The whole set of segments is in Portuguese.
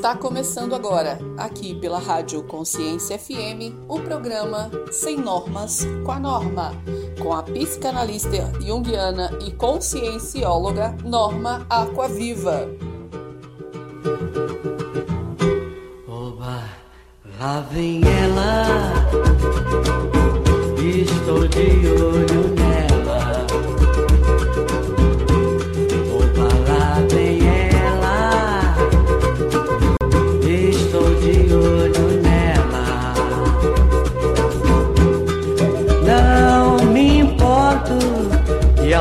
Está começando agora, aqui pela Rádio Consciência FM, o programa Sem Normas com a Norma, com a psicanalista junguiana e consciencióloga Norma Aquaviva. Oba, lá vem ela, estou de olho nela.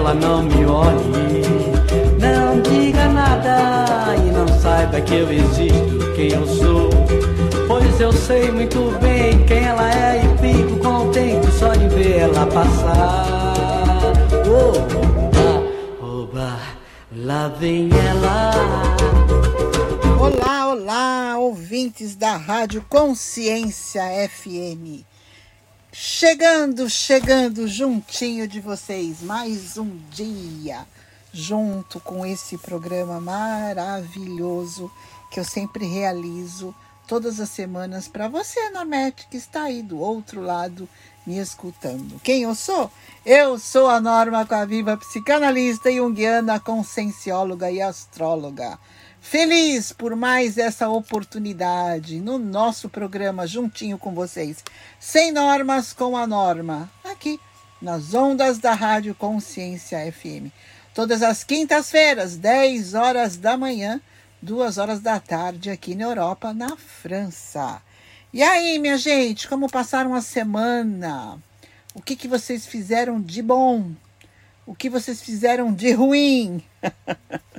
Ela não me olhe, não diga nada e não saiba que eu existo, quem eu sou. Pois eu sei muito bem quem ela é e fico contente só de ver ela passar. Oba, oba, lá vem ela. Olá, olá, ouvintes da Rádio Consciência FM. Chegando, chegando juntinho de vocês, mais um dia junto com esse programa maravilhoso que eu sempre realizo todas as semanas para você, Normete, que está aí do outro lado me escutando. Quem eu sou? Eu sou a Norma Coaviva, psicanalista junguiana, consciencióloga e astróloga. Feliz por mais essa oportunidade no nosso programa juntinho com vocês, sem normas com a norma, aqui nas ondas da Rádio Consciência FM. Todas as quintas-feiras, 10 horas da manhã, 2 horas da tarde aqui na Europa, na França. E aí, minha gente, como passaram a semana? O que, que vocês fizeram de bom? O que vocês fizeram de ruim?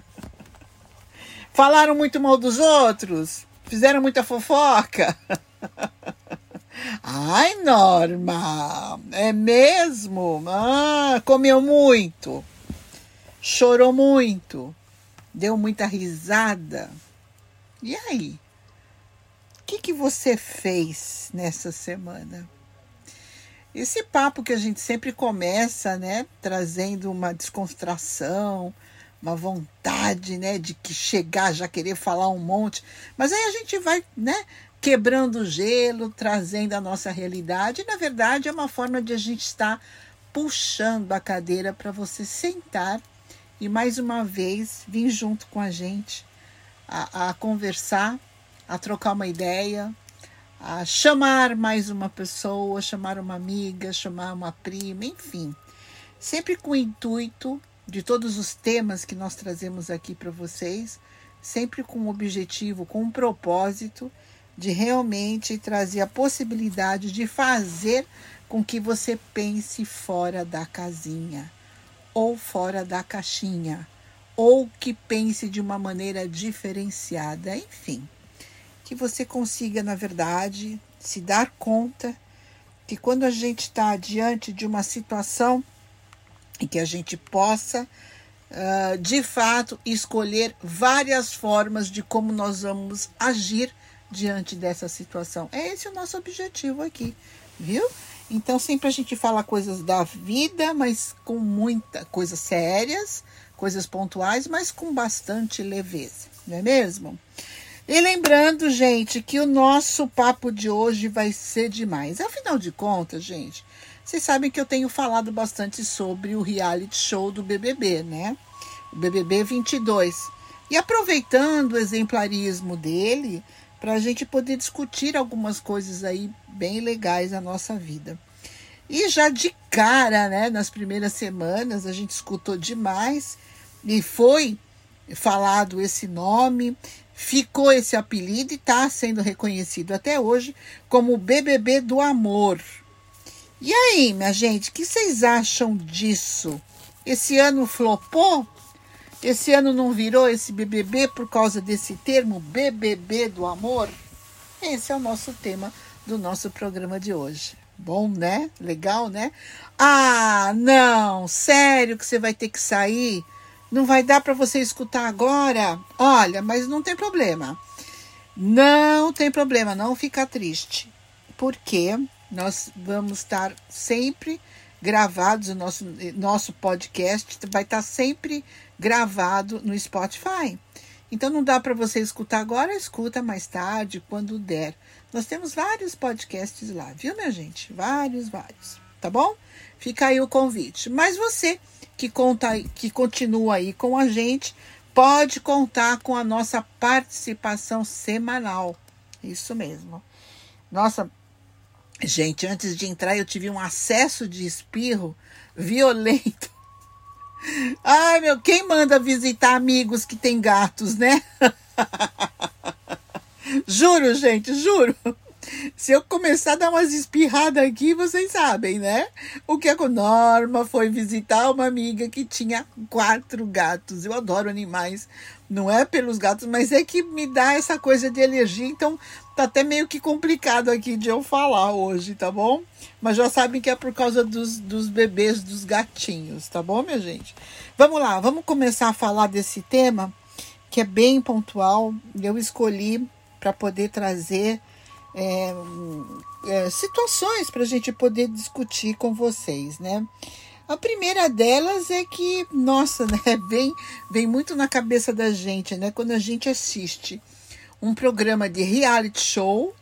Falaram muito mal dos outros? Fizeram muita fofoca? Ai, Norma, é mesmo? Ah, comeu muito, chorou muito, deu muita risada. E aí? O que, que você fez nessa semana? Esse papo que a gente sempre começa, né, trazendo uma descontração, uma vontade, né, de que chegar já querer falar um monte, mas aí a gente vai, né, quebrando o gelo, trazendo a nossa realidade. E, na verdade, é uma forma de a gente estar puxando a cadeira para você sentar e mais uma vez vir junto com a gente a, a conversar, a trocar uma ideia, a chamar mais uma pessoa, chamar uma amiga, chamar uma prima, enfim, sempre com o intuito de todos os temas que nós trazemos aqui para vocês, sempre com um objetivo, com um propósito de realmente trazer a possibilidade de fazer com que você pense fora da casinha ou fora da caixinha, ou que pense de uma maneira diferenciada, enfim, que você consiga, na verdade, se dar conta que quando a gente está diante de uma situação e que a gente possa, uh, de fato, escolher várias formas de como nós vamos agir diante dessa situação. É esse o nosso objetivo aqui, viu? Então sempre a gente fala coisas da vida, mas com muita coisas sérias, coisas pontuais, mas com bastante leveza, não é mesmo? E lembrando, gente, que o nosso papo de hoje vai ser demais. Afinal de contas, gente, vocês sabem que eu tenho falado bastante sobre o reality show do BBB, né? O BBB 22. E aproveitando o exemplarismo dele, para a gente poder discutir algumas coisas aí bem legais na nossa vida. E já de cara, né, nas primeiras semanas, a gente escutou demais e foi falado esse nome, ficou esse apelido e está sendo reconhecido até hoje como o BBB do Amor. E aí, minha gente, o que vocês acham disso? Esse ano flopou? Esse ano não virou esse BBB por causa desse termo BBB do amor? Esse é o nosso tema do nosso programa de hoje. Bom, né? Legal, né? Ah, não, sério que você vai ter que sair? Não vai dar para você escutar agora? Olha, mas não tem problema. Não tem problema, não fica triste. Porque nós vamos estar sempre gravados, o nosso, nosso podcast vai estar sempre gravado no Spotify. Então não dá para você escutar agora, escuta mais tarde, quando der. Nós temos vários podcasts lá, viu, minha gente? Vários, vários. Tá bom? Fica aí o convite. Mas você que conta, que continua aí com a gente, pode contar com a nossa participação semanal. Isso mesmo. Nossa, gente, antes de entrar eu tive um acesso de espirro violento. Ai, meu, quem manda visitar amigos que têm gatos, né? juro, gente, juro. Se eu começar a dar umas espirradas aqui, vocês sabem, né? O que a Norma foi visitar uma amiga que tinha quatro gatos. Eu adoro animais, não é pelos gatos, mas é que me dá essa coisa de alergia, então tá até meio que complicado aqui de eu falar hoje, tá bom? Mas já sabem que é por causa dos, dos bebês, dos gatinhos, tá bom, minha gente? Vamos lá, vamos começar a falar desse tema que é bem pontual. Eu escolhi para poder trazer é, é, situações para a gente poder discutir com vocês, né? A primeira delas é que, nossa, né, vem, vem muito na cabeça da gente, né? Quando a gente assiste um programa de reality show,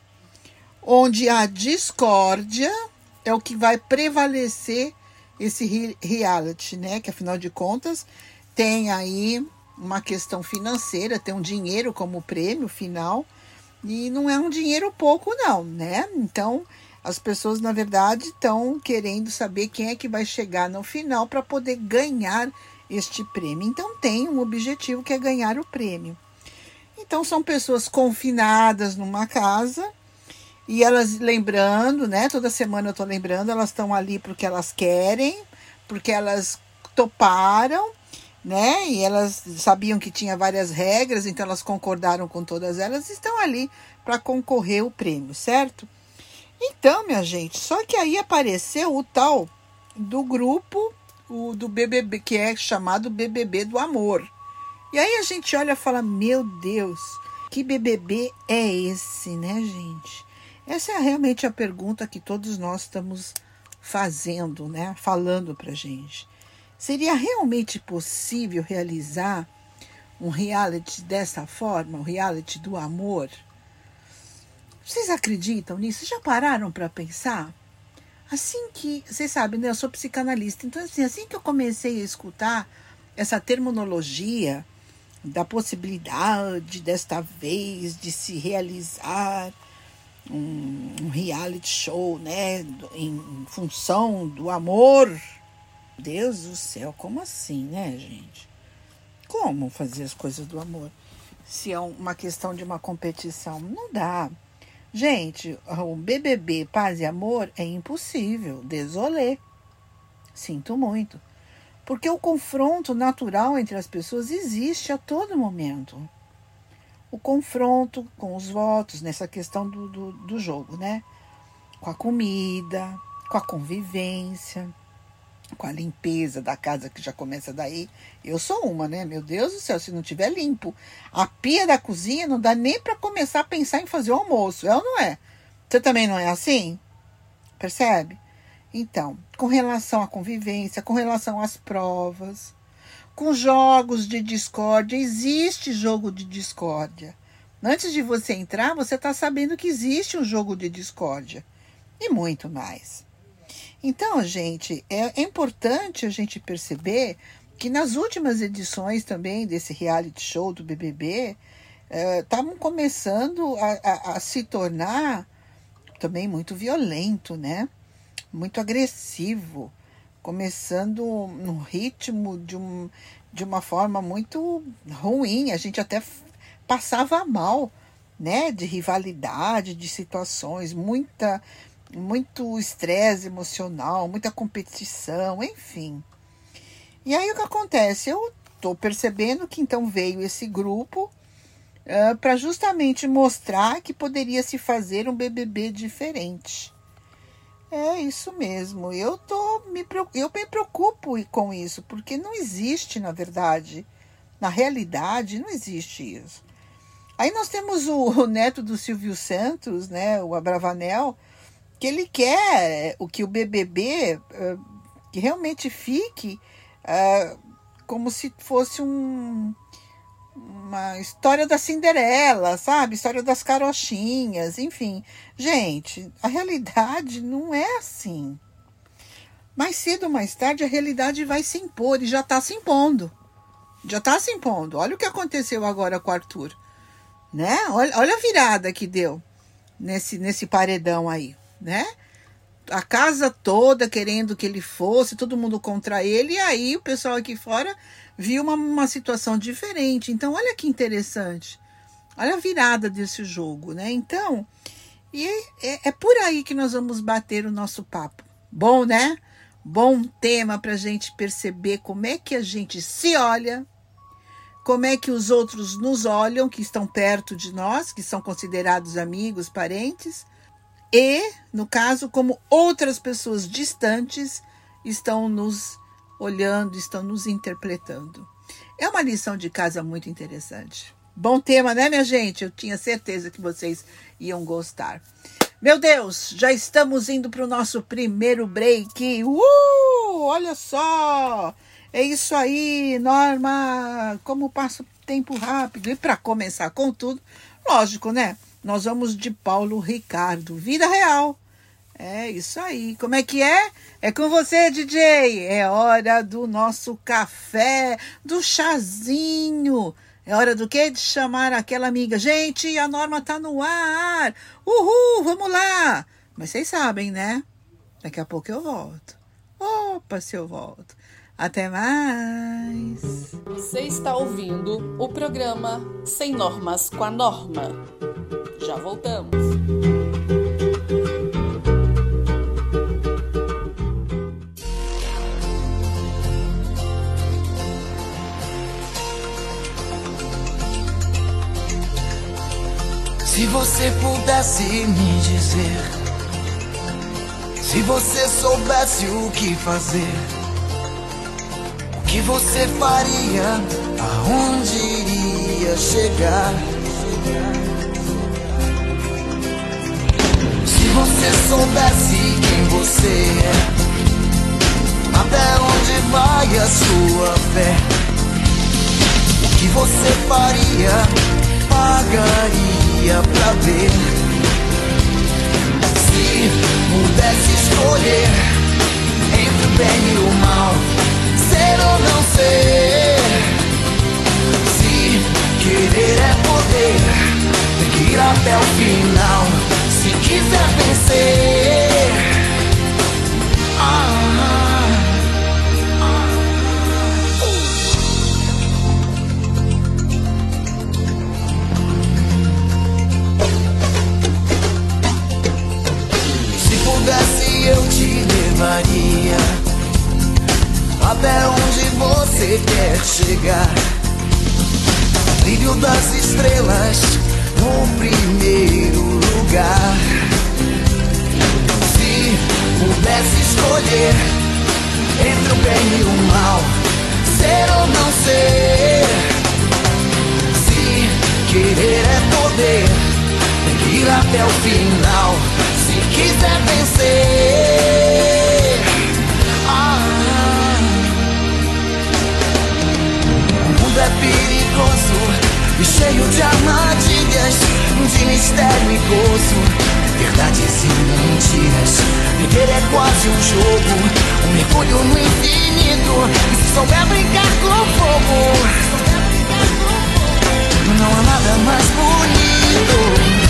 onde a discórdia é o que vai prevalecer esse reality, né? Que afinal de contas tem aí uma questão financeira, tem um dinheiro como prêmio final e não é um dinheiro pouco, não, né? Então, as pessoas, na verdade, estão querendo saber quem é que vai chegar no final para poder ganhar este prêmio. Então, tem um objetivo que é ganhar o prêmio. Então, são pessoas confinadas numa casa e elas lembrando, né? Toda semana eu estou lembrando, elas estão ali porque elas querem, porque elas toparam né? E elas sabiam que tinha várias regras, então elas concordaram com todas elas, estão ali para concorrer o prêmio, certo? Então, minha gente, só que aí apareceu o tal do grupo, o do BBB, que é chamado BBB do Amor. E aí a gente olha e fala: Meu Deus, que BBB é esse, né, gente? Essa é realmente a pergunta que todos nós estamos fazendo, né? Falando pra gente. Seria realmente possível realizar um reality dessa forma, um reality do amor? Vocês acreditam nisso? Já pararam para pensar? Assim que, vocês sabem, né, eu sou psicanalista, então assim, assim que eu comecei a escutar essa terminologia da possibilidade desta vez de se realizar um, um reality show, né, em função do amor, Deus do céu, como assim, né, gente? Como fazer as coisas do amor? Se é uma questão de uma competição, não dá. Gente, o BBB Paz e Amor é impossível, desolê. Sinto muito. Porque o confronto natural entre as pessoas existe a todo momento. O confronto com os votos nessa questão do, do, do jogo, né? Com a comida, com a convivência com a limpeza da casa que já começa daí. Eu sou uma, né? Meu Deus do céu, se não tiver limpo, a pia da cozinha não dá nem para começar a pensar em fazer o almoço, é ou não é? Você também não é assim? Percebe? Então, com relação à convivência, com relação às provas, com jogos de discórdia, existe jogo de discórdia. Antes de você entrar, você está sabendo que existe um jogo de discórdia. E muito mais. Então, gente, é, é importante a gente perceber que nas últimas edições também desse reality show do BBB, estavam é, começando a, a, a, se tornar também muito violento, né? Muito agressivo, começando no ritmo de, um, de uma forma muito ruim. A gente até passava mal, né? De rivalidade, de situações, muita muito estresse emocional, muita competição, enfim. E aí o que acontece? Eu estou percebendo que então veio esse grupo uh, para justamente mostrar que poderia se fazer um BBB diferente. É isso mesmo. Eu tô me eu me preocupo com isso, porque não existe, na verdade, na realidade, não existe isso. Aí nós temos o, o neto do Silvio Santos, né, o Abravanel, que ele quer o que o BBB uh, eh, que realmente fique uh, como se fosse um, uma história da Cinderela, sabe? História das carochinhas, enfim. Gente, a realidade não é assim. Mais cedo ou mais tarde a realidade vai se impor e já está se impondo. Já está se impondo. Olha o que aconteceu agora com o Arthur. Né? Olha, olha a virada que deu nesse, nesse paredão aí, né? A casa toda querendo que ele fosse, todo mundo contra ele, e aí o pessoal aqui fora viu uma, uma situação diferente. Então, olha que interessante. Olha a virada desse jogo, né? Então, e é, é por aí que nós vamos bater o nosso papo. Bom, né? Bom tema para a gente perceber como é que a gente se olha, como é que os outros nos olham, que estão perto de nós, que são considerados amigos, parentes, e, no caso, como outras pessoas distantes estão nos olhando, estão nos interpretando. É uma lição de casa muito interessante. Bom tema, né, minha gente? Eu tinha certeza que vocês iam gostar. Meu Deus, já estamos indo para o nosso primeiro break. Uh! Olha só! É isso aí, Norma! Como passa o tempo rápido. E para começar com tudo, lógico, né? Nós vamos de Paulo Ricardo, vida real. É isso aí. Como é que é? É com você, DJ. É hora do nosso café, do chazinho. É hora do quê? De chamar aquela amiga. Gente, a norma tá no ar. Uhul, vamos lá. Mas vocês sabem, né? Daqui a pouco eu volto. Opa, se eu volto. Até mais. Você está ouvindo o programa Sem Normas com a Norma. Já voltamos. Se você pudesse me dizer, se você soubesse o que fazer, o que você faria, aonde iria chegar? Você soubesse quem você é, até onde vai a sua fé, o que você faria? pagaria pra ver? Se pudesse escolher entre o bem e o mal Ser ou não ser? Se querer é poder Tem que ir até o final quiser vencer. Ah, pudesse eu te levaria Até onde você quer chegar. Brilho das estrelas no primeiro lugar. Se pudesse escolher Entre o bem e o mal Ser ou não ser. Se querer é poder ir até o final. Quiser vencer. Ah, o mundo é perigoso e cheio de armadilhas, de mistério e gozo. Verdades e mentiras. Viver é quase um jogo, um mergulho no infinito. E se souber brincar com fogo, não há nada mais bonito.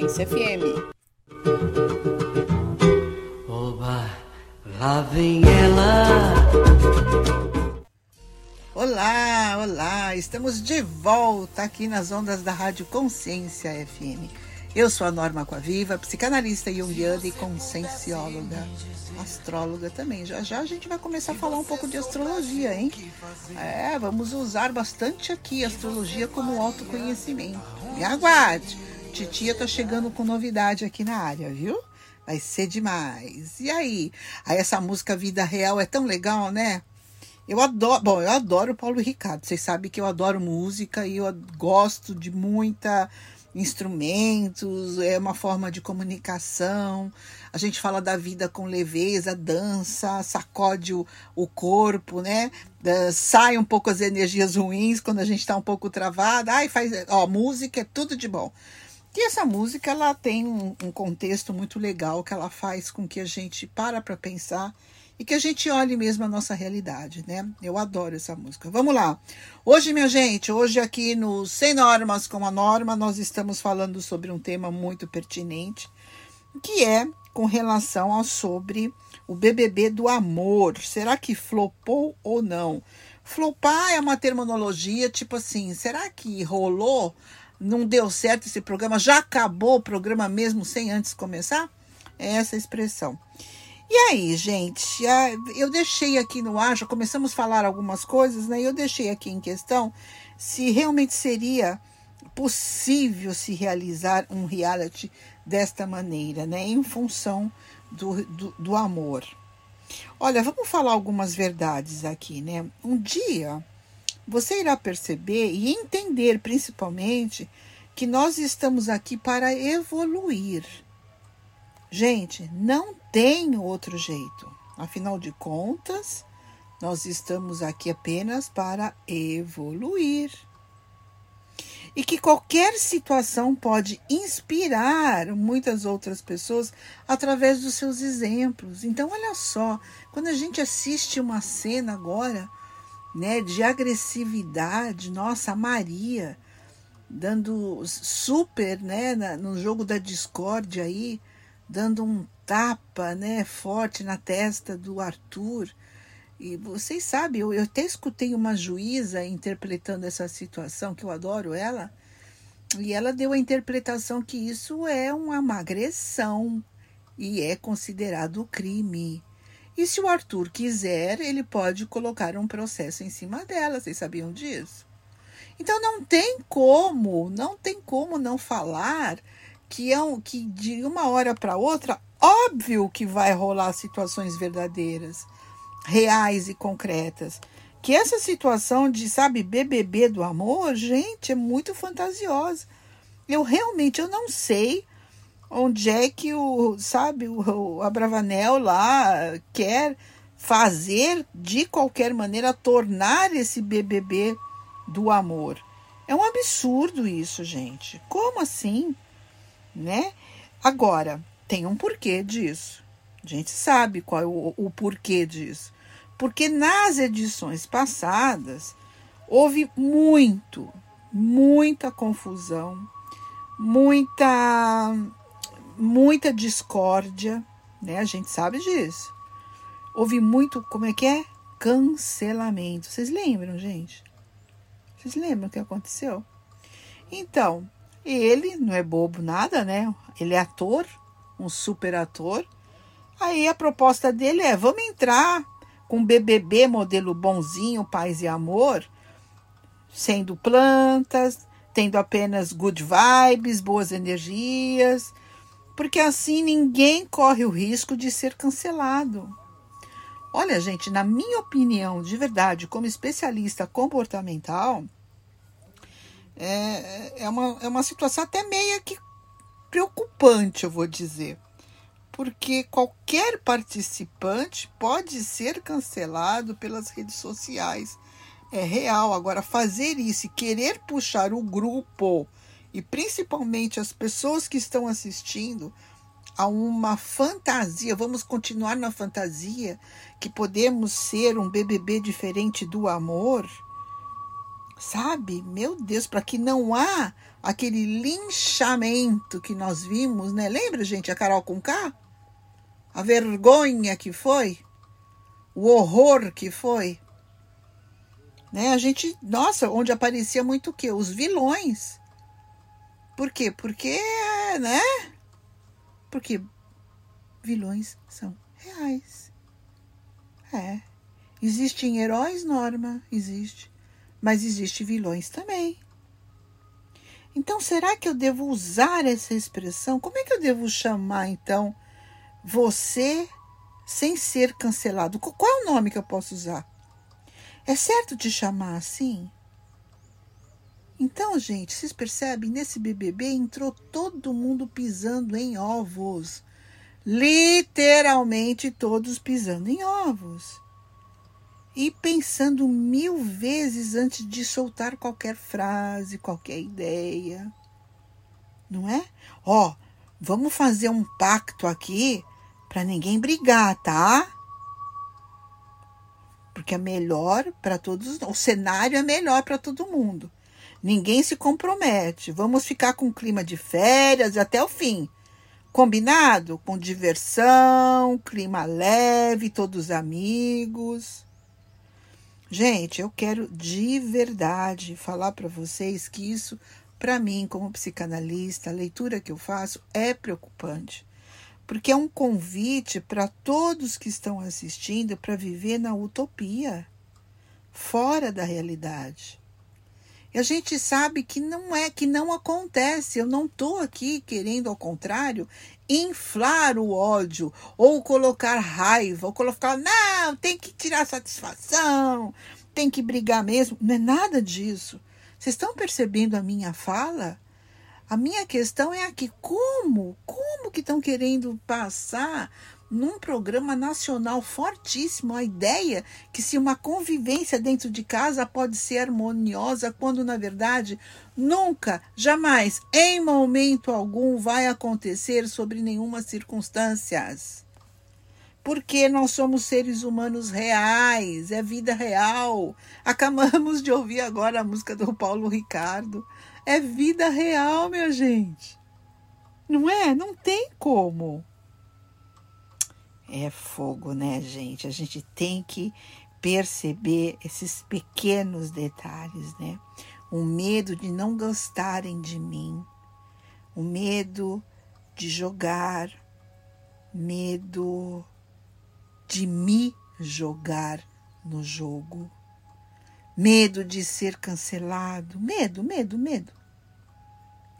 Consciência FM. Oba, lá vem ela. Olá, olá, estamos de volta aqui nas ondas da Rádio Consciência FM. Eu sou a Norma Coaviva, psicanalista junguiana e consciencióloga, astróloga também. Já já a gente vai começar a falar um pouco de astrologia, hein? É, vamos usar bastante aqui a astrologia como autoconhecimento. Me aguarde! Titia tá chegando com novidade aqui na área, viu? Vai ser demais. E aí? Aí essa música Vida Real é tão legal, né? Eu adoro, bom, eu adoro Paulo Ricardo. Vocês sabem que eu adoro música e eu gosto de muita instrumentos, é uma forma de comunicação. A gente fala da vida com leveza, dança, sacode o, o corpo, né? sai um pouco as energias ruins quando a gente está um pouco travada. Ai, faz, ó, música é tudo de bom. E essa música ela tem um, um contexto muito legal que ela faz com que a gente para para pensar e que a gente olhe mesmo a nossa realidade, né? Eu adoro essa música. Vamos lá. Hoje, minha gente, hoje aqui no Sem Normas com a Norma, nós estamos falando sobre um tema muito pertinente, que é com relação ao sobre o BBB do amor. Será que flopou ou não? Flopar é uma terminologia tipo assim, será que rolou? Não deu certo esse programa? Já acabou o programa mesmo sem antes começar? É essa expressão. E aí, gente, eu deixei aqui no ar, já começamos a falar algumas coisas, né? Eu deixei aqui em questão se realmente seria possível se realizar um reality desta maneira, né? Em função do, do, do amor. Olha, vamos falar algumas verdades aqui, né? Um dia você irá perceber e entender, principalmente, que nós estamos aqui para evoluir. Gente, não tem outro jeito. Afinal de contas, nós estamos aqui apenas para evoluir. E que qualquer situação pode inspirar muitas outras pessoas através dos seus exemplos. Então, olha só, quando a gente assiste uma cena agora, né, de agressividade, nossa, a Maria dando super, né, no jogo da discórdia aí, dando um tapa né, forte na testa do Arthur. E vocês sabem, eu, eu até escutei uma juíza interpretando essa situação, que eu adoro ela, e ela deu a interpretação que isso é uma agressão e é considerado crime. E se o Arthur quiser, ele pode colocar um processo em cima dela. Vocês sabiam disso? Então não tem como, não tem como não falar que, é um, que de uma hora para outra, óbvio que vai rolar situações verdadeiras, reais e concretas. Que essa situação de, sabe, BBB do amor, gente, é muito fantasiosa. Eu realmente eu não sei onde é que o, sabe, o, o Abravanel lá quer fazer de qualquer maneira tornar esse BBB do amor. É um absurdo isso, gente. Como assim? né? Agora, tem um porquê disso. A gente sabe qual é o, o porquê disso. Porque nas edições passadas houve muito, muita confusão, muita muita discórdia, né? A gente sabe disso. Houve muito, como é que é? Cancelamento. Vocês lembram, gente? Vocês lembram o que aconteceu? Então, ele não é bobo nada, né? Ele é ator, um super ator. Aí a proposta dele é: vamos entrar com BBB modelo bonzinho, paz e amor, sendo plantas, tendo apenas good vibes, boas energias, porque assim ninguém corre o risco de ser cancelado. Olha, gente, na minha opinião, de verdade, como especialista comportamental, é, é, uma, é uma situação até meio que preocupante, eu vou dizer. Porque qualquer participante pode ser cancelado pelas redes sociais. É real. Agora, fazer isso e querer puxar o grupo e principalmente as pessoas que estão assistindo a uma fantasia, vamos continuar na fantasia que podemos ser um BBB diferente do amor sabe? Meu Deus, para que não há aquele linchamento que nós vimos, né? Lembra, gente, a Carol com? A vergonha que foi, o horror que foi. Né? A gente, nossa, onde aparecia muito o quê? Os vilões. Por quê? Porque, né? Porque vilões são reais. É. Existem heróis, Norma, existe. Mas existe vilões também. Então, será que eu devo usar essa expressão? Como é que eu devo chamar, então, você sem ser cancelado? Qual é o nome que eu posso usar? É certo te chamar assim? Então, gente, vocês percebem? Nesse BBB entrou todo mundo pisando em ovos. Literalmente todos pisando em ovos. E pensando mil vezes antes de soltar qualquer frase, qualquer ideia. Não é? Ó, vamos fazer um pacto aqui para ninguém brigar, tá? Porque é melhor para todos, o cenário é melhor para todo mundo. Ninguém se compromete. Vamos ficar com clima de férias até o fim. Combinado? Com diversão, clima leve, todos amigos. Gente, eu quero de verdade falar para vocês que isso, para mim, como psicanalista, a leitura que eu faço é preocupante. Porque é um convite para todos que estão assistindo para viver na utopia, fora da realidade. E a gente sabe que não é, que não acontece. Eu não estou aqui querendo, ao contrário, inflar o ódio ou colocar raiva, ou colocar, não, tem que tirar satisfação, tem que brigar mesmo. Não é nada disso. Vocês estão percebendo a minha fala? A minha questão é aqui, como? Como que estão querendo passar num programa nacional fortíssimo a ideia que se uma convivência dentro de casa pode ser harmoniosa, quando na verdade nunca, jamais, em momento algum vai acontecer sobre nenhuma circunstâncias. Porque nós somos seres humanos reais, é vida real. Acabamos de ouvir agora a música do Paulo Ricardo. É vida real, minha gente. Não é? Não tem como. É fogo, né, gente? A gente tem que perceber esses pequenos detalhes, né? O medo de não gostarem de mim, o medo de jogar, medo de me jogar no jogo, medo de ser cancelado, medo, medo, medo,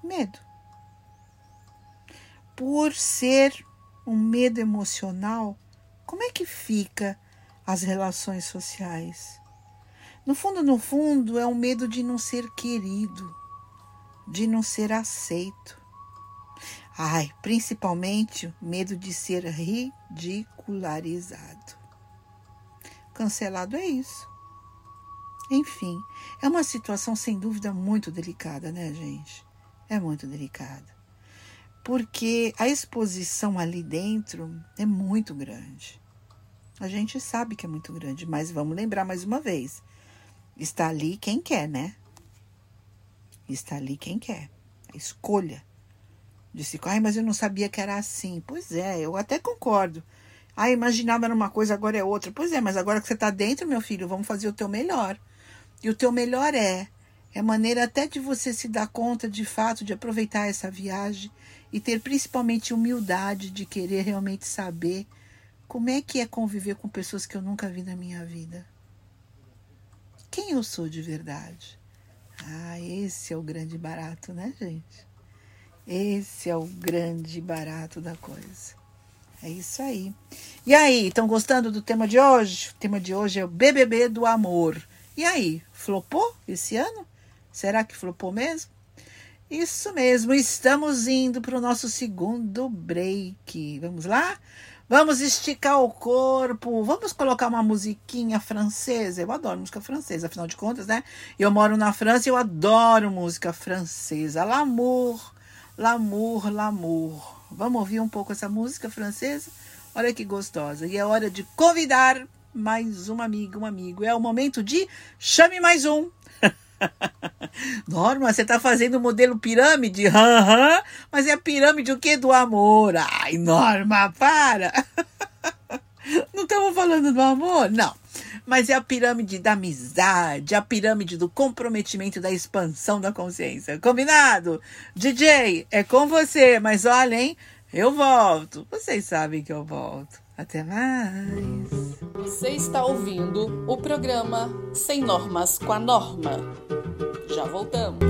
medo. Por ser um medo emocional, como é que fica as relações sociais? No fundo, no fundo, é um medo de não ser querido, de não ser aceito. Ai, principalmente medo de ser ridicularizado. Cancelado é isso. Enfim, é uma situação sem dúvida muito delicada, né, gente? É muito delicada porque a exposição ali dentro é muito grande. A gente sabe que é muito grande, mas vamos lembrar mais uma vez: está ali quem quer, né? Está ali quem quer. A escolha. Disse, ai, mas eu não sabia que era assim. Pois é, eu até concordo. Ah, imaginava era uma coisa, agora é outra. Pois é, mas agora que você está dentro, meu filho, vamos fazer o teu melhor. E o teu melhor é é maneira até de você se dar conta de fato de aproveitar essa viagem e ter principalmente humildade de querer realmente saber como é que é conviver com pessoas que eu nunca vi na minha vida. Quem eu sou de verdade? Ah, esse é o grande barato, né, gente? Esse é o grande barato da coisa. É isso aí. E aí, estão gostando do tema de hoje? O tema de hoje é o BBB do amor. E aí, flopou esse ano? Será que flopou mesmo? Isso mesmo, estamos indo para o nosso segundo break. Vamos lá? Vamos esticar o corpo, vamos colocar uma musiquinha francesa. Eu adoro música francesa, afinal de contas, né? Eu moro na França e eu adoro música francesa. L'amour, l'amour, l'amour. Vamos ouvir um pouco essa música francesa? Olha que gostosa. E é hora de convidar mais um amigo, um amigo. É o momento de chame mais um. Norma, você tá fazendo o modelo pirâmide? Aham, mas é a pirâmide o quê? Do amor. Ai, Norma, para. Não estamos falando do amor? Não. Mas é a pirâmide da amizade, a pirâmide do comprometimento, da expansão da consciência. Combinado? DJ, é com você, mas olha, hein? Eu volto. Vocês sabem que eu volto. Até mais. Você está ouvindo o programa Sem Normas com a Norma. Já voltamos.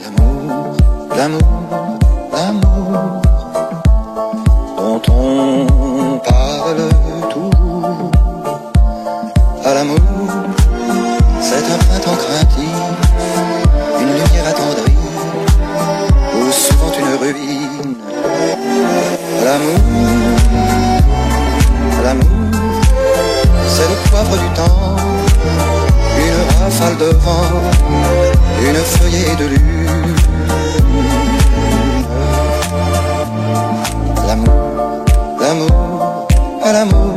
L'amour, l'amour, l'amour dont on parle l'amour, c'est un printemps craintif, une lumière attendrie, ou souvent une ruine. L'amour, l'amour, c'est le poivre du temps, une rafale de vent, une feuillée de lune. L'amour, l'amour, l'amour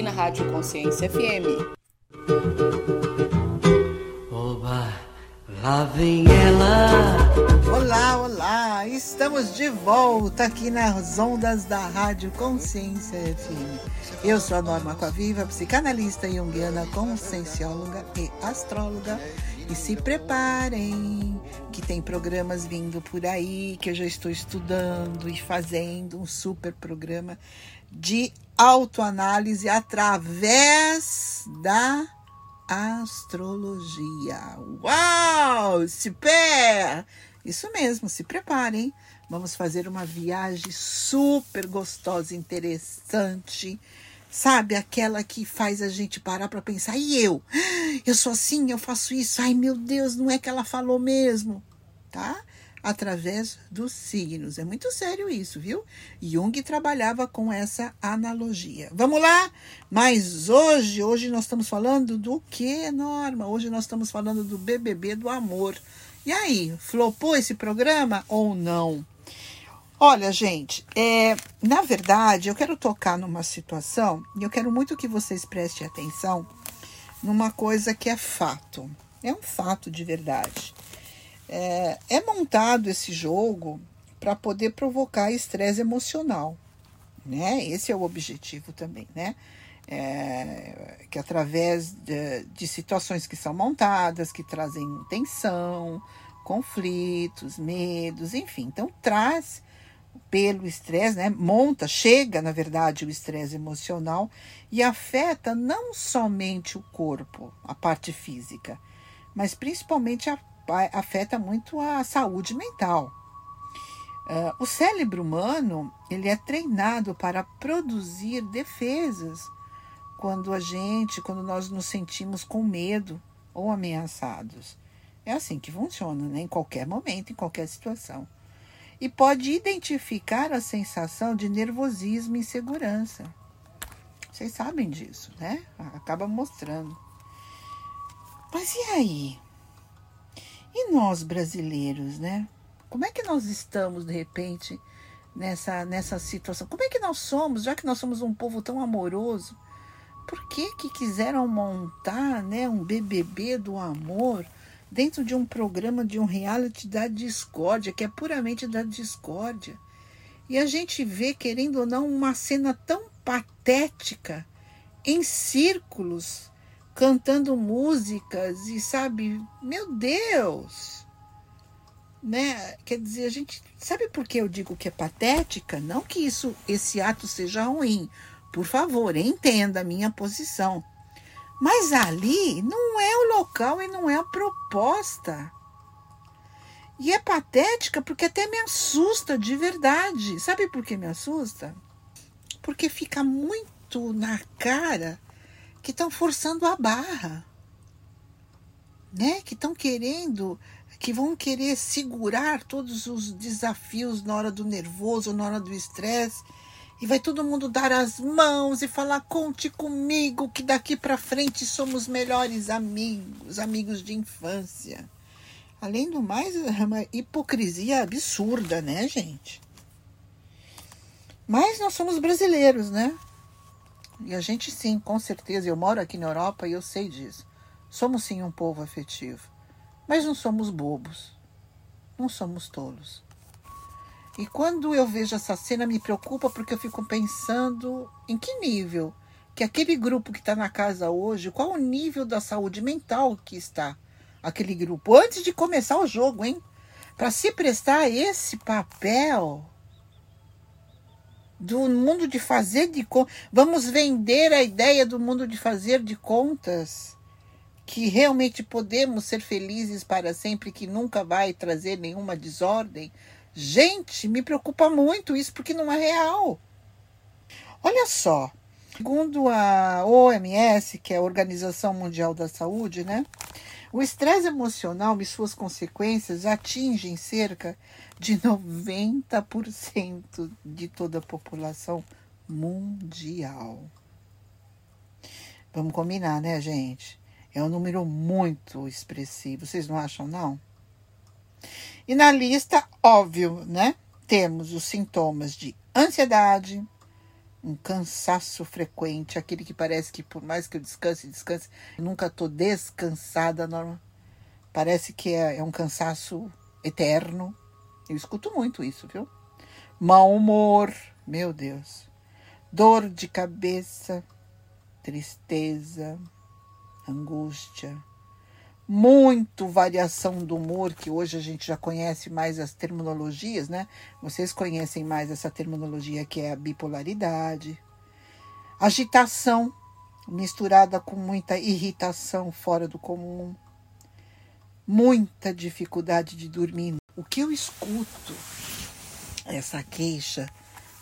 aqui na Rádio Consciência FM. Oba, lá vem ela. Olá, olá! Estamos de volta aqui nas ondas da Rádio Consciência FM. Eu sou a Norma Coaviva, psicanalista junguiana, consciencióloga e astróloga. E se preparem, que tem programas vindo por aí, que eu já estou estudando e fazendo um super programa de autoanálise através da astrologia. Uau! Super! Isso mesmo, se preparem. Vamos fazer uma viagem super gostosa, interessante. Sabe, aquela que faz a gente parar para pensar, e eu? Eu sou assim, eu faço isso. Ai, meu Deus, não é que ela falou mesmo, tá? Através dos signos. É muito sério isso, viu? Jung trabalhava com essa analogia. Vamos lá? Mas hoje, hoje nós estamos falando do que, Norma? Hoje nós estamos falando do BBB do amor. E aí, flopou esse programa ou não? Olha, gente, é, na verdade, eu quero tocar numa situação e eu quero muito que vocês prestem atenção numa coisa que é fato. É um fato de verdade. É, é montado esse jogo para poder provocar estresse emocional, né? Esse é o objetivo também, né? É, que através de, de situações que são montadas, que trazem tensão, conflitos, medos, enfim, então traz pelo estresse, né? Monta, chega, na verdade, o estresse emocional e afeta não somente o corpo, a parte física, mas principalmente a, a, afeta muito a saúde mental. Uh, o cérebro humano ele é treinado para produzir defesas quando a gente, quando nós nos sentimos com medo ou ameaçados. É assim que funciona, né? Em qualquer momento, em qualquer situação e pode identificar a sensação de nervosismo e insegurança. Vocês sabem disso, né? Acaba mostrando. Mas e aí? E nós brasileiros, né? Como é que nós estamos de repente nessa nessa situação? Como é que nós somos, já que nós somos um povo tão amoroso? Por que que quiseram montar, né, um BBB do amor? dentro de um programa de um reality da discórdia, que é puramente da discórdia. E a gente vê, querendo ou não, uma cena tão patética em círculos, cantando músicas e sabe, meu Deus! Né? Quer dizer, a gente sabe por que eu digo que é patética? Não que isso esse ato seja ruim. Por favor, entenda a minha posição. Mas ali não é o local e não é a proposta. E é patética porque até me assusta de verdade. Sabe por que me assusta? Porque fica muito na cara que estão forçando a barra. Né? Que estão querendo, que vão querer segurar todos os desafios na hora do nervoso, na hora do estresse e vai todo mundo dar as mãos e falar: conte comigo, que daqui para frente somos melhores amigos, amigos de infância. Além do mais, é uma hipocrisia absurda, né, gente? Mas nós somos brasileiros, né? E a gente, sim, com certeza, eu moro aqui na Europa e eu sei disso. Somos, sim, um povo afetivo. Mas não somos bobos. Não somos tolos. E quando eu vejo essa cena, me preocupa porque eu fico pensando em que nível que aquele grupo que está na casa hoje, qual o nível da saúde mental que está aquele grupo antes de começar o jogo, hein? Para se prestar esse papel do mundo de fazer de. Vamos vender a ideia do mundo de fazer de contas que realmente podemos ser felizes para sempre, que nunca vai trazer nenhuma desordem. Gente, me preocupa muito isso porque não é real. Olha só, segundo a OMS, que é a Organização Mundial da Saúde, né? O estresse emocional e suas consequências atingem cerca de 90% de toda a população mundial. Vamos combinar, né, gente? É um número muito expressivo. Vocês não acham, não? E na lista, óbvio, né? Temos os sintomas de ansiedade, um cansaço frequente, aquele que parece que por mais que eu descanse, descanse, nunca estou descansada, norma. Parece que é, é um cansaço eterno. Eu escuto muito isso, viu? Mau humor, meu Deus. Dor de cabeça, tristeza, angústia, muito variação do humor, que hoje a gente já conhece mais as terminologias, né? Vocês conhecem mais essa terminologia que é a bipolaridade. Agitação misturada com muita irritação fora do comum. Muita dificuldade de dormir. O que eu escuto essa queixa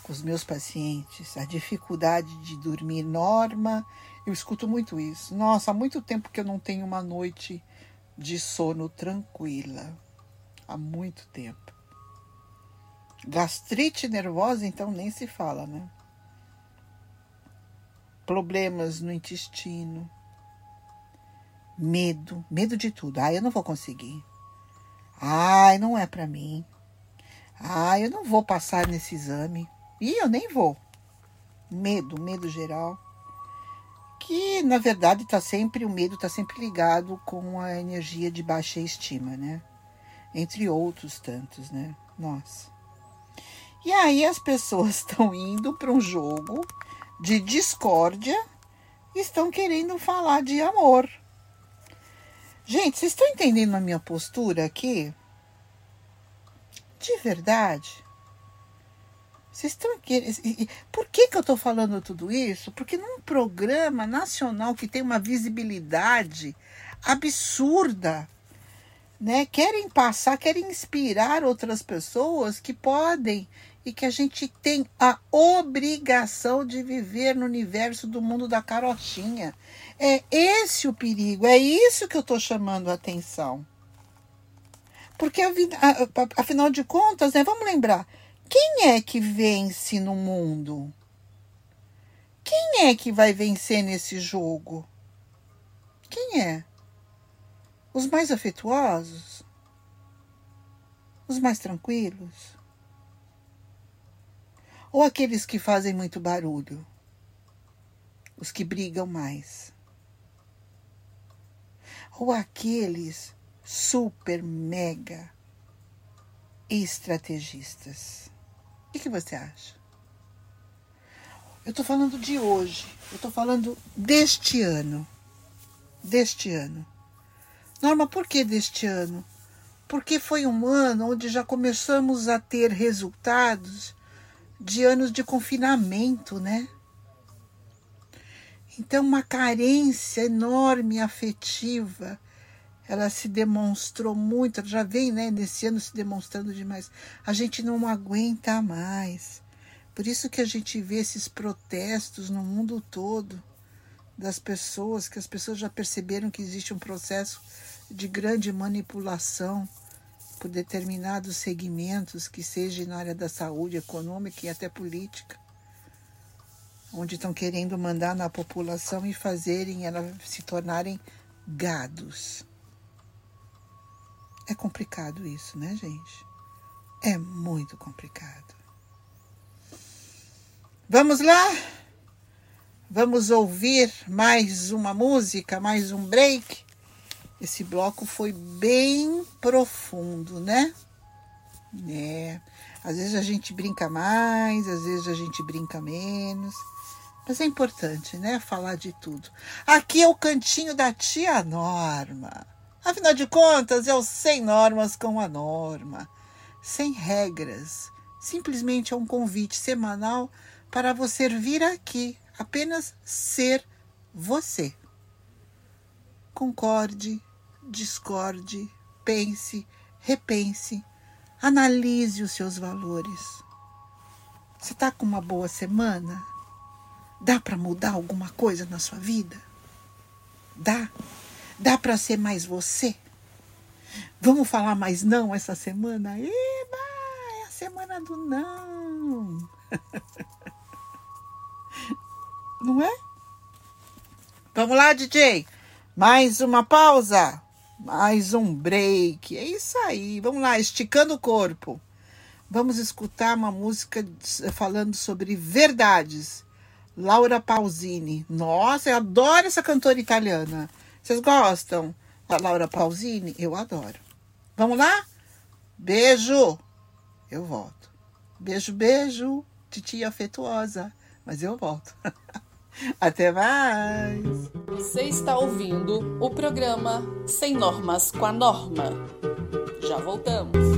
com os meus pacientes, a dificuldade de dormir norma, eu escuto muito isso. Nossa, há muito tempo que eu não tenho uma noite de sono tranquila há muito tempo. Gastrite nervosa, então, nem se fala, né? Problemas no intestino, medo, medo de tudo. Ai, eu não vou conseguir. Ai, não é para mim. Ah, eu não vou passar nesse exame. E eu nem vou. Medo, medo geral. Que na verdade tá sempre, o medo está sempre ligado com a energia de baixa estima, né? Entre outros tantos, né? Nossa. E aí as pessoas estão indo para um jogo de discórdia estão querendo falar de amor. Gente, vocês estão entendendo a minha postura aqui? De verdade? Vocês estão Por que, que eu estou falando tudo isso? Porque num programa nacional que tem uma visibilidade absurda, né? Querem passar, querem inspirar outras pessoas que podem e que a gente tem a obrigação de viver no universo do mundo da carochinha. É esse o perigo, é isso que eu estou chamando a atenção. Porque, afinal de contas, né, vamos lembrar, quem é que vence no mundo? Quem é que vai vencer nesse jogo? Quem é? Os mais afetuosos? Os mais tranquilos? Ou aqueles que fazem muito barulho? Os que brigam mais? Ou aqueles super mega estrategistas? O que, que você acha? Eu estou falando de hoje, eu estou falando deste ano. Deste ano. Norma, por que deste ano? Porque foi um ano onde já começamos a ter resultados de anos de confinamento, né? Então, uma carência enorme afetiva, ela se demonstrou muito, já vem, né, nesse ano se demonstrando demais. A gente não aguenta mais. Por isso que a gente vê esses protestos no mundo todo das pessoas, que as pessoas já perceberam que existe um processo de grande manipulação por determinados segmentos, que seja na área da saúde, econômica e até política, onde estão querendo mandar na população e fazerem elas se tornarem gados. É complicado isso, né, gente? É muito complicado. Vamos lá? Vamos ouvir mais uma música, mais um break? Esse bloco foi bem profundo, né? É. Às vezes a gente brinca mais, às vezes a gente brinca menos. Mas é importante, né? Falar de tudo. Aqui é o cantinho da tia Norma. Afinal de contas, é o sem normas com a norma. Sem regras. Simplesmente é um convite semanal para você vir aqui, apenas ser você. Concorde, discorde, pense, repense, analise os seus valores. Você está com uma boa semana? Dá para mudar alguma coisa na sua vida? Dá? Dá para ser mais você? Vamos falar mais não essa semana? Eba, é a semana do não. não é? Vamos lá, DJ. Mais uma pausa. Mais um break. É isso aí. Vamos lá, esticando o corpo. Vamos escutar uma música falando sobre verdades. Laura Pausini. Nossa, eu adoro essa cantora italiana. Vocês gostam da Laura Pausini? Eu adoro. Vamos lá? Beijo. Eu volto. Beijo, beijo. Titia afetuosa. Mas eu volto. Até mais! Você está ouvindo o programa Sem Normas com a Norma. Já voltamos.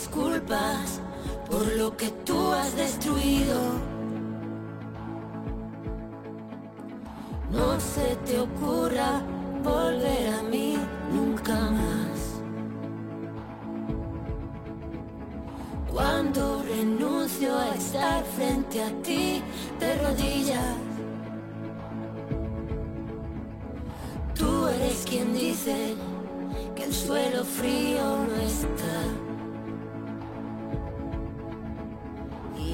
Disculpas por lo que tú has destruido. No se te ocurra volver a mí nunca más. Cuando renuncio a estar frente a ti de rodillas, tú eres quien dice que el suelo frío no está.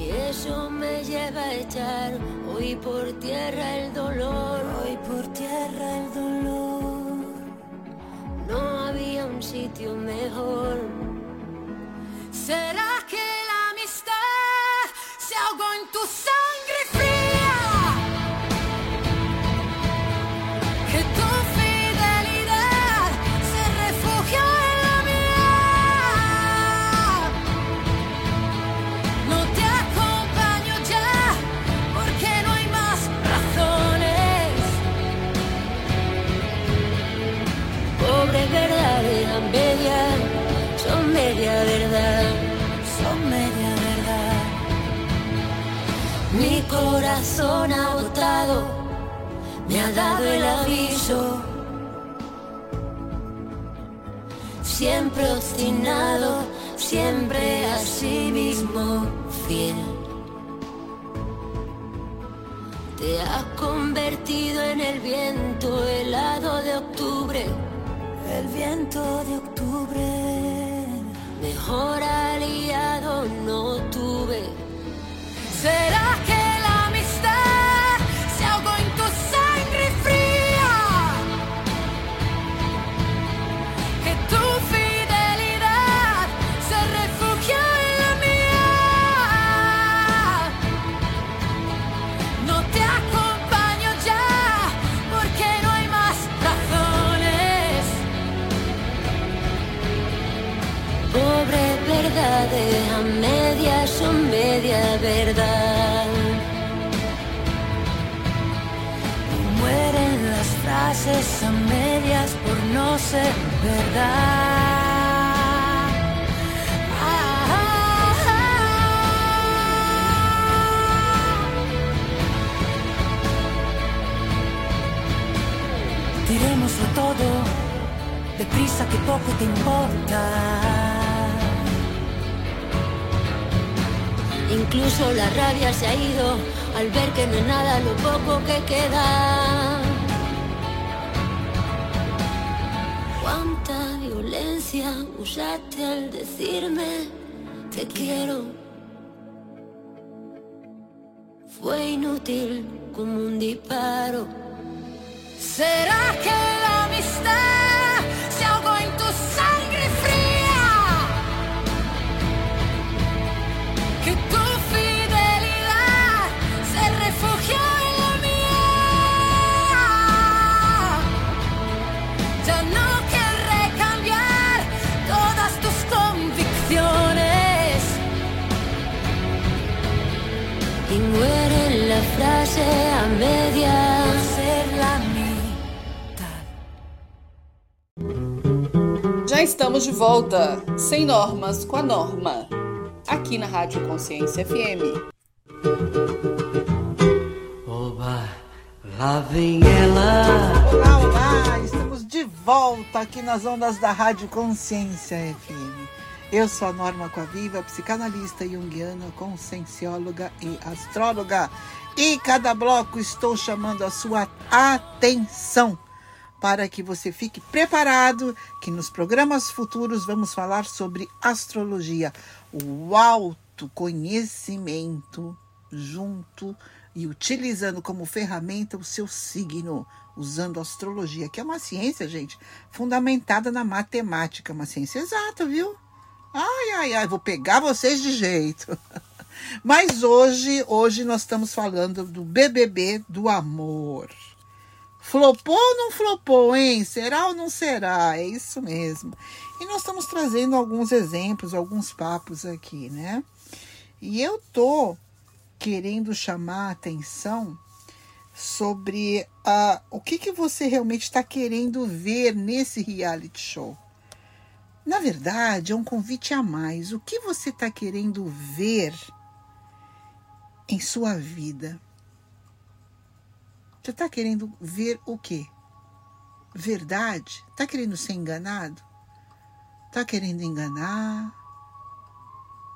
Y me lleva a echar hoy por tierra el dolor, hoy por tierra el dolor. No había un sitio mejor. ¿Será que la amistad se ahogó Pobre verdades a media, son media verdad, son media verdad. Mi corazón agotado me ha dado el aviso. Siempre obstinado, siempre a sí mismo fiel. Te has convertido en el viento helado de octubre, el viento de octubre. Mejor aliado no tuve. ¿Será que verdades a medias son media verdad. Mueren las frases a medias por no ser verdad. Tirémoslo todo, deprisa que poco te importa. Incluso la rabia se ha ido al ver que no es nada lo poco que queda. Cuánta violencia usaste al decirme te quiero. Fue inútil como un disparo. ¿Será que frase a media ser la mitad. Já estamos de volta, sem normas com a norma, aqui na Rádio Consciência FM. Oba, lá vem ela. Olá, olá! Estamos de volta aqui nas ondas da Rádio Consciência FM. Eu sou a Norma Coaviva, psicanalista junguiana, consciencióloga e astróloga. E cada bloco estou chamando a sua atenção para que você fique preparado que nos programas futuros vamos falar sobre astrologia, o autoconhecimento junto e utilizando como ferramenta o seu signo, usando a astrologia, que é uma ciência, gente, fundamentada na matemática, uma ciência exata, viu? Ai, ai, ai, vou pegar vocês de jeito. Mas hoje, hoje nós estamos falando do BBB do amor. Flopou ou não flopou, hein? Será ou não será? É isso mesmo. E nós estamos trazendo alguns exemplos, alguns papos aqui, né? E eu tô querendo chamar a atenção sobre ah, o que, que você realmente está querendo ver nesse reality show. Na verdade, é um convite a mais. O que você está querendo ver em sua vida? Você está querendo ver o quê? Verdade? Está querendo ser enganado? Está querendo enganar?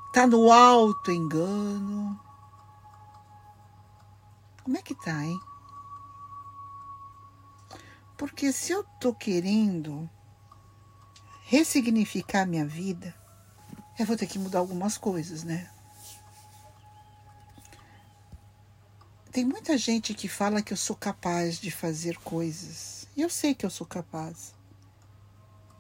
Está no alto engano? Como é que tá, hein? Porque se eu tô querendo ressignificar minha vida, eu vou ter que mudar algumas coisas, né? Tem muita gente que fala que eu sou capaz de fazer coisas. E eu sei que eu sou capaz.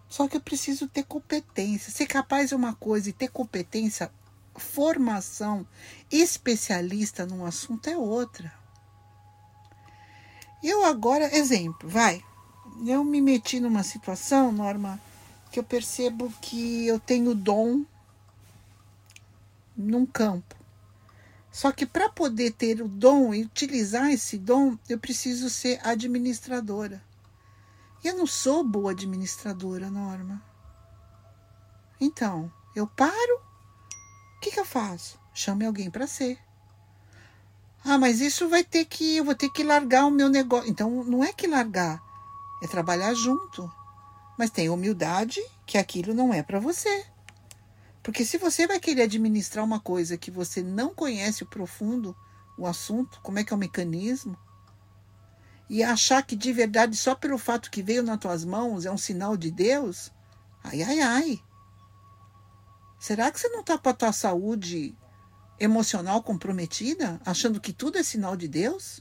Só que eu preciso ter competência. Ser capaz é uma coisa e ter competência, formação especialista num assunto é outra. Eu agora, exemplo, vai. Eu me meti numa situação, Norma, que eu percebo que eu tenho dom num campo. Só que para poder ter o dom e utilizar esse dom, eu preciso ser administradora. E eu não sou boa administradora, Norma. Então, eu paro, o que, que eu faço? Chame alguém para ser. Ah, mas isso vai ter que. Eu vou ter que largar o meu negócio. Então, não é que largar, é trabalhar junto. Mas tem humildade que aquilo não é para você. Porque se você vai querer administrar uma coisa que você não conhece o profundo, o assunto, como é que é o mecanismo, e achar que de verdade só pelo fato que veio nas tuas mãos é um sinal de Deus, ai, ai, ai. Será que você não está com a tua saúde emocional comprometida, achando que tudo é sinal de Deus?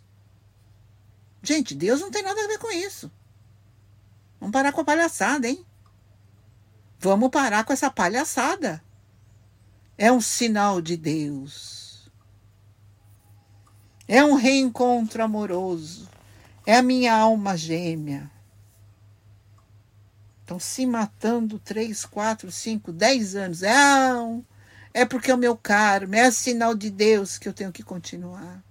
Gente, Deus não tem nada a ver com isso. Vamos parar com a palhaçada, hein? Vamos parar com essa palhaçada. É um sinal de Deus. É um reencontro amoroso. É a minha alma gêmea. Estão se matando três, quatro, cinco, dez anos. É é porque é o meu karma, é sinal de Deus que eu tenho que continuar.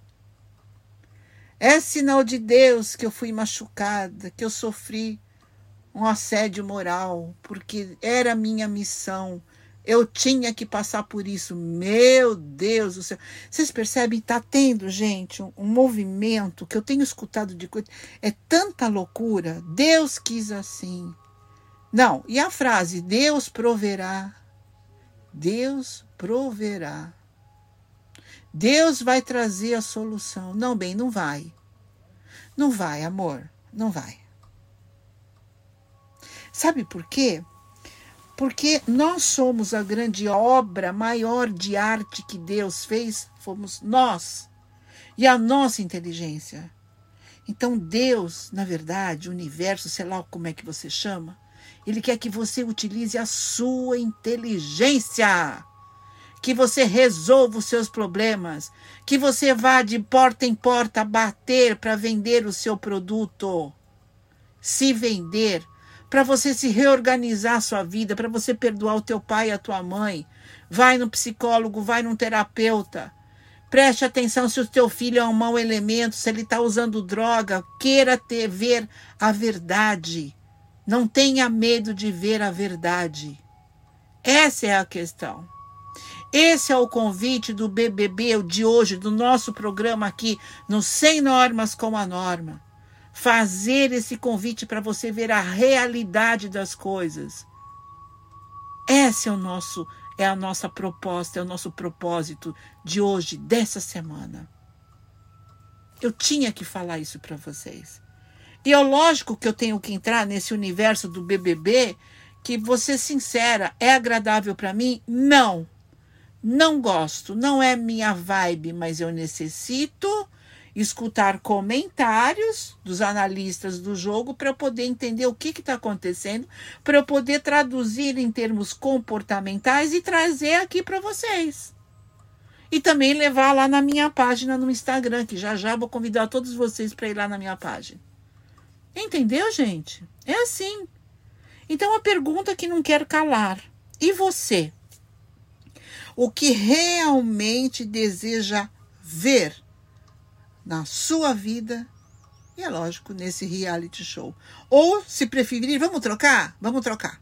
É sinal de Deus que eu fui machucada, que eu sofri um assédio moral, porque era minha missão. Eu tinha que passar por isso. Meu Deus do céu. Vocês percebem? Está tendo, gente, um, um, movimento que eu tenho escutado de coisa. É tanta loucura. Deus quis assim. Não, e a frase Deus proverá. Deus proverá. Deus vai trazer a solução. Não, bem, não vai. Não vai, amor. Não vai. Sabe por quê? Porque nós somos a grande obra maior de arte que Deus fez, fomos nós. E a nossa inteligência. Então, Deus, na verdade, o universo, sei lá como é que você chama, ele quer que você utilize a sua inteligência que você resolva os seus problemas, que você vá de porta em porta bater para vender o seu produto, se vender, para você se reorganizar a sua vida, para você perdoar o teu pai e a tua mãe. Vai no psicólogo, vai num terapeuta. Preste atenção se o teu filho é um mau elemento, se ele está usando droga, queira ter, ver a verdade. Não tenha medo de ver a verdade. Essa é a questão. Esse é o convite do BBB de hoje, do nosso programa aqui no Sem Normas com a Norma. Fazer esse convite para você ver a realidade das coisas. Esse é o nosso é a nossa proposta, é o nosso propósito de hoje, dessa semana. Eu tinha que falar isso para vocês. E é lógico que eu tenho que entrar nesse universo do BBB, que ser sincera, é agradável para mim? Não. Não gosto, não é minha vibe, mas eu necessito escutar comentários dos analistas do jogo para eu poder entender o que está acontecendo, para eu poder traduzir em termos comportamentais e trazer aqui para vocês. E também levar lá na minha página no Instagram, que já já vou convidar todos vocês para ir lá na minha página. Entendeu, gente? É assim. Então a pergunta que não quero calar: e você? o que realmente deseja ver na sua vida e, é lógico, nesse reality show. Ou, se preferir, vamos trocar? Vamos trocar.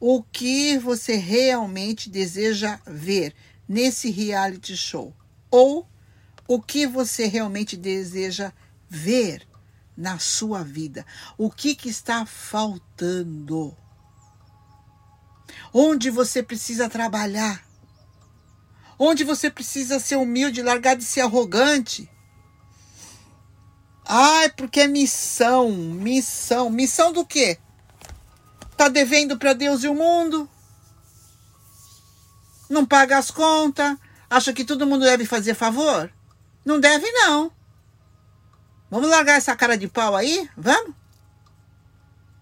O que você realmente deseja ver nesse reality show? Ou o que você realmente deseja ver na sua vida? O que, que está faltando? Onde você precisa trabalhar? onde você precisa ser humilde, largar de ser arrogante. Ai, porque é missão, missão. Missão do quê? Tá devendo para Deus e o mundo? Não paga as contas? Acha que todo mundo deve fazer favor? Não deve, não. Vamos largar essa cara de pau aí? Vamos?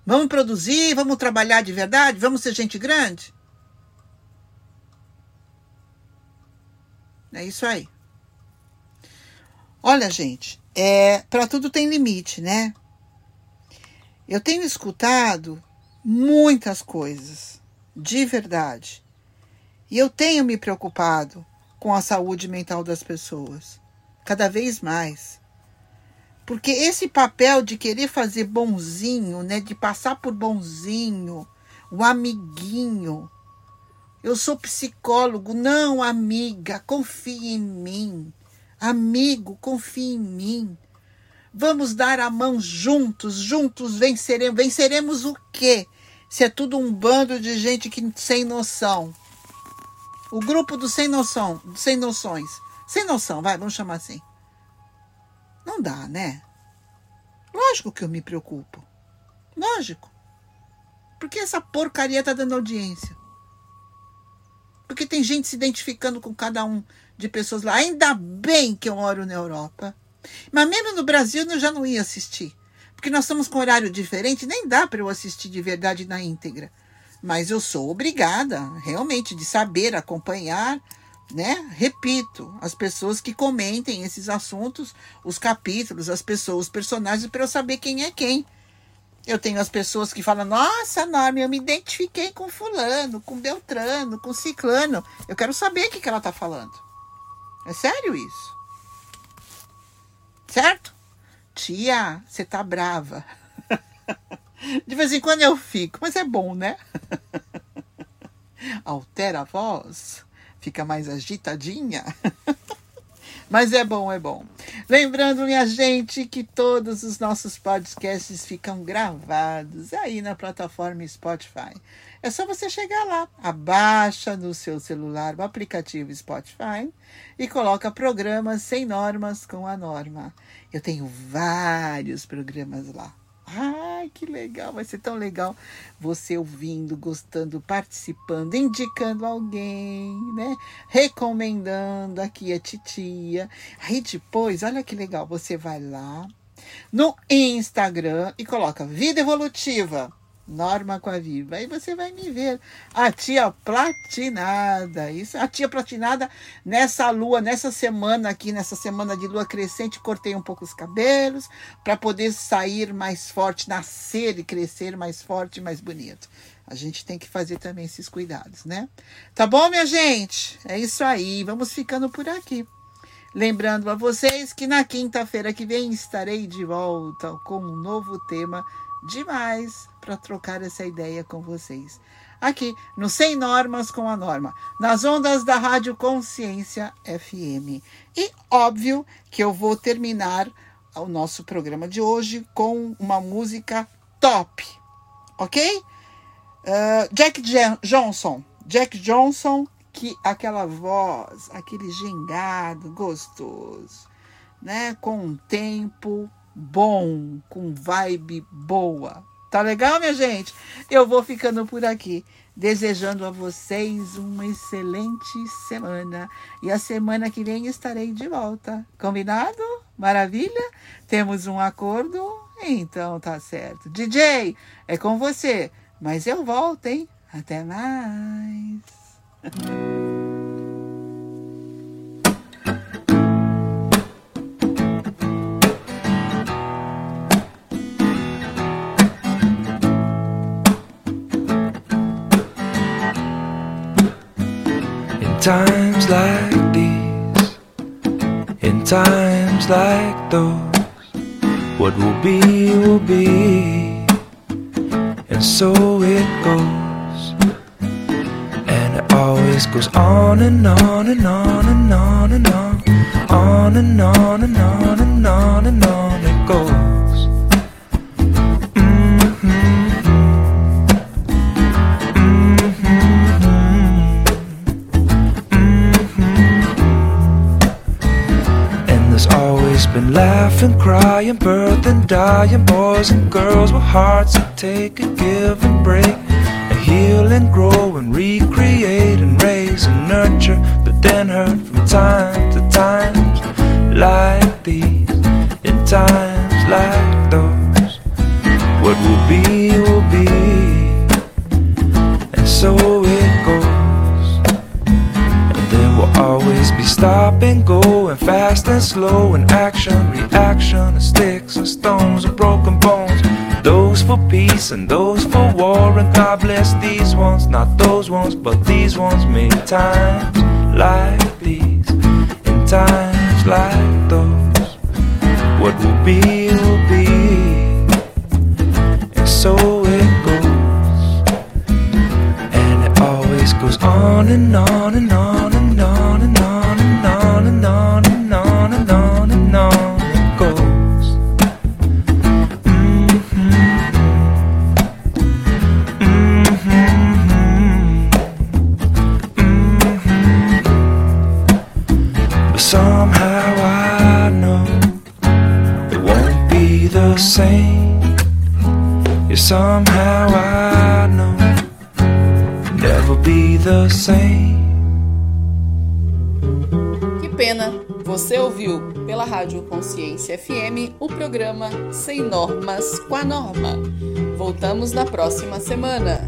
Vamos produzir, vamos trabalhar de verdade, vamos ser gente grande? É isso aí. Olha, gente, é, para tudo tem limite, né? Eu tenho escutado muitas coisas, de verdade. E eu tenho me preocupado com a saúde mental das pessoas, cada vez mais. Porque esse papel de querer fazer bonzinho, né, de passar por bonzinho, o amiguinho. Eu sou psicólogo, não amiga, confie em mim. Amigo, confie em mim. Vamos dar a mão juntos, juntos venceremos. Venceremos o quê? Se é tudo um bando de gente que sem noção. O grupo do sem noção, sem noções. Sem noção, vai, vamos chamar assim. Não dá, né? Lógico que eu me preocupo. Lógico. Porque essa porcaria tá dando audiência. Porque tem gente se identificando com cada um de pessoas lá. Ainda bem que eu moro na Europa. Mas mesmo no Brasil eu já não ia assistir. Porque nós estamos com horário diferente, nem dá para eu assistir de verdade na íntegra. Mas eu sou obrigada, realmente, de saber acompanhar né? Repito, as pessoas que comentem esses assuntos, os capítulos, as pessoas, os personagens, para eu saber quem é quem. Eu tenho as pessoas que falam: Nossa, Norma, eu me identifiquei com Fulano, com Beltrano, com Ciclano. Eu quero saber o que, que ela está falando. É sério isso? Certo? Tia, você tá brava. De vez em quando eu fico, mas é bom, né? Altera a voz fica mais agitadinha. Mas é bom, é bom. Lembrando, minha gente, que todos os nossos podcasts ficam gravados aí na plataforma Spotify. É só você chegar lá, abaixa no seu celular o aplicativo Spotify e coloca programas sem normas com a norma. Eu tenho vários programas lá. Ai, que legal, vai ser tão legal você ouvindo, gostando, participando, indicando alguém, né? Recomendando aqui a titia. Aí depois, olha que legal, você vai lá no Instagram e coloca Vida Evolutiva. Norma com a Viva. Aí você vai me ver. A tia platinada. Isso, a tia platinada nessa lua, nessa semana aqui, nessa semana de lua crescente, cortei um pouco os cabelos para poder sair mais forte, nascer e crescer mais forte mais bonito. A gente tem que fazer também esses cuidados, né? Tá bom, minha gente? É isso aí. Vamos ficando por aqui. Lembrando a vocês que na quinta-feira que vem estarei de volta com um novo tema demais para trocar essa ideia com vocês. Aqui no Sem Normas com a Norma, nas ondas da Rádio Consciência FM. E óbvio que eu vou terminar o nosso programa de hoje com uma música top, ok? Uh, Jack Johnson, Jack Johnson, que aquela voz, aquele gingado gostoso, né? Com um tempo bom, com vibe boa. Tá legal, minha gente? Eu vou ficando por aqui, desejando a vocês uma excelente semana. E a semana que vem estarei de volta. Combinado? Maravilha? Temos um acordo? Então tá certo. DJ, é com você. Mas eu volto, hein? Até mais. times like these, in times like those, what will be, will be, and so it goes. And it always goes on and on and on and on and on, on and on and on and on and on it goes. There's always been laughing, crying, birth and dying, boys and girls with hearts that take and give and break, and heal and grow and recreate and raise and nurture, but then hurt from time to times like these, in times like those. What will be, will be, and so stop and go and fast and slow and action, reaction, and sticks and stones and broken bones. Those for peace and those for war, and God bless these ones, not those ones, but these ones. Many times like these, in times like those, what will be will be, and so it goes, and it always goes on and on and on and on and on and on and on and on it goes. Mm-hmm. Mm-hmm. Mm-hmm. But somehow I know it won't be the same. Yeah, somehow I know it never be the same. Você ouviu pela Rádio Consciência FM o programa Sem Normas com a Norma. Voltamos na próxima semana.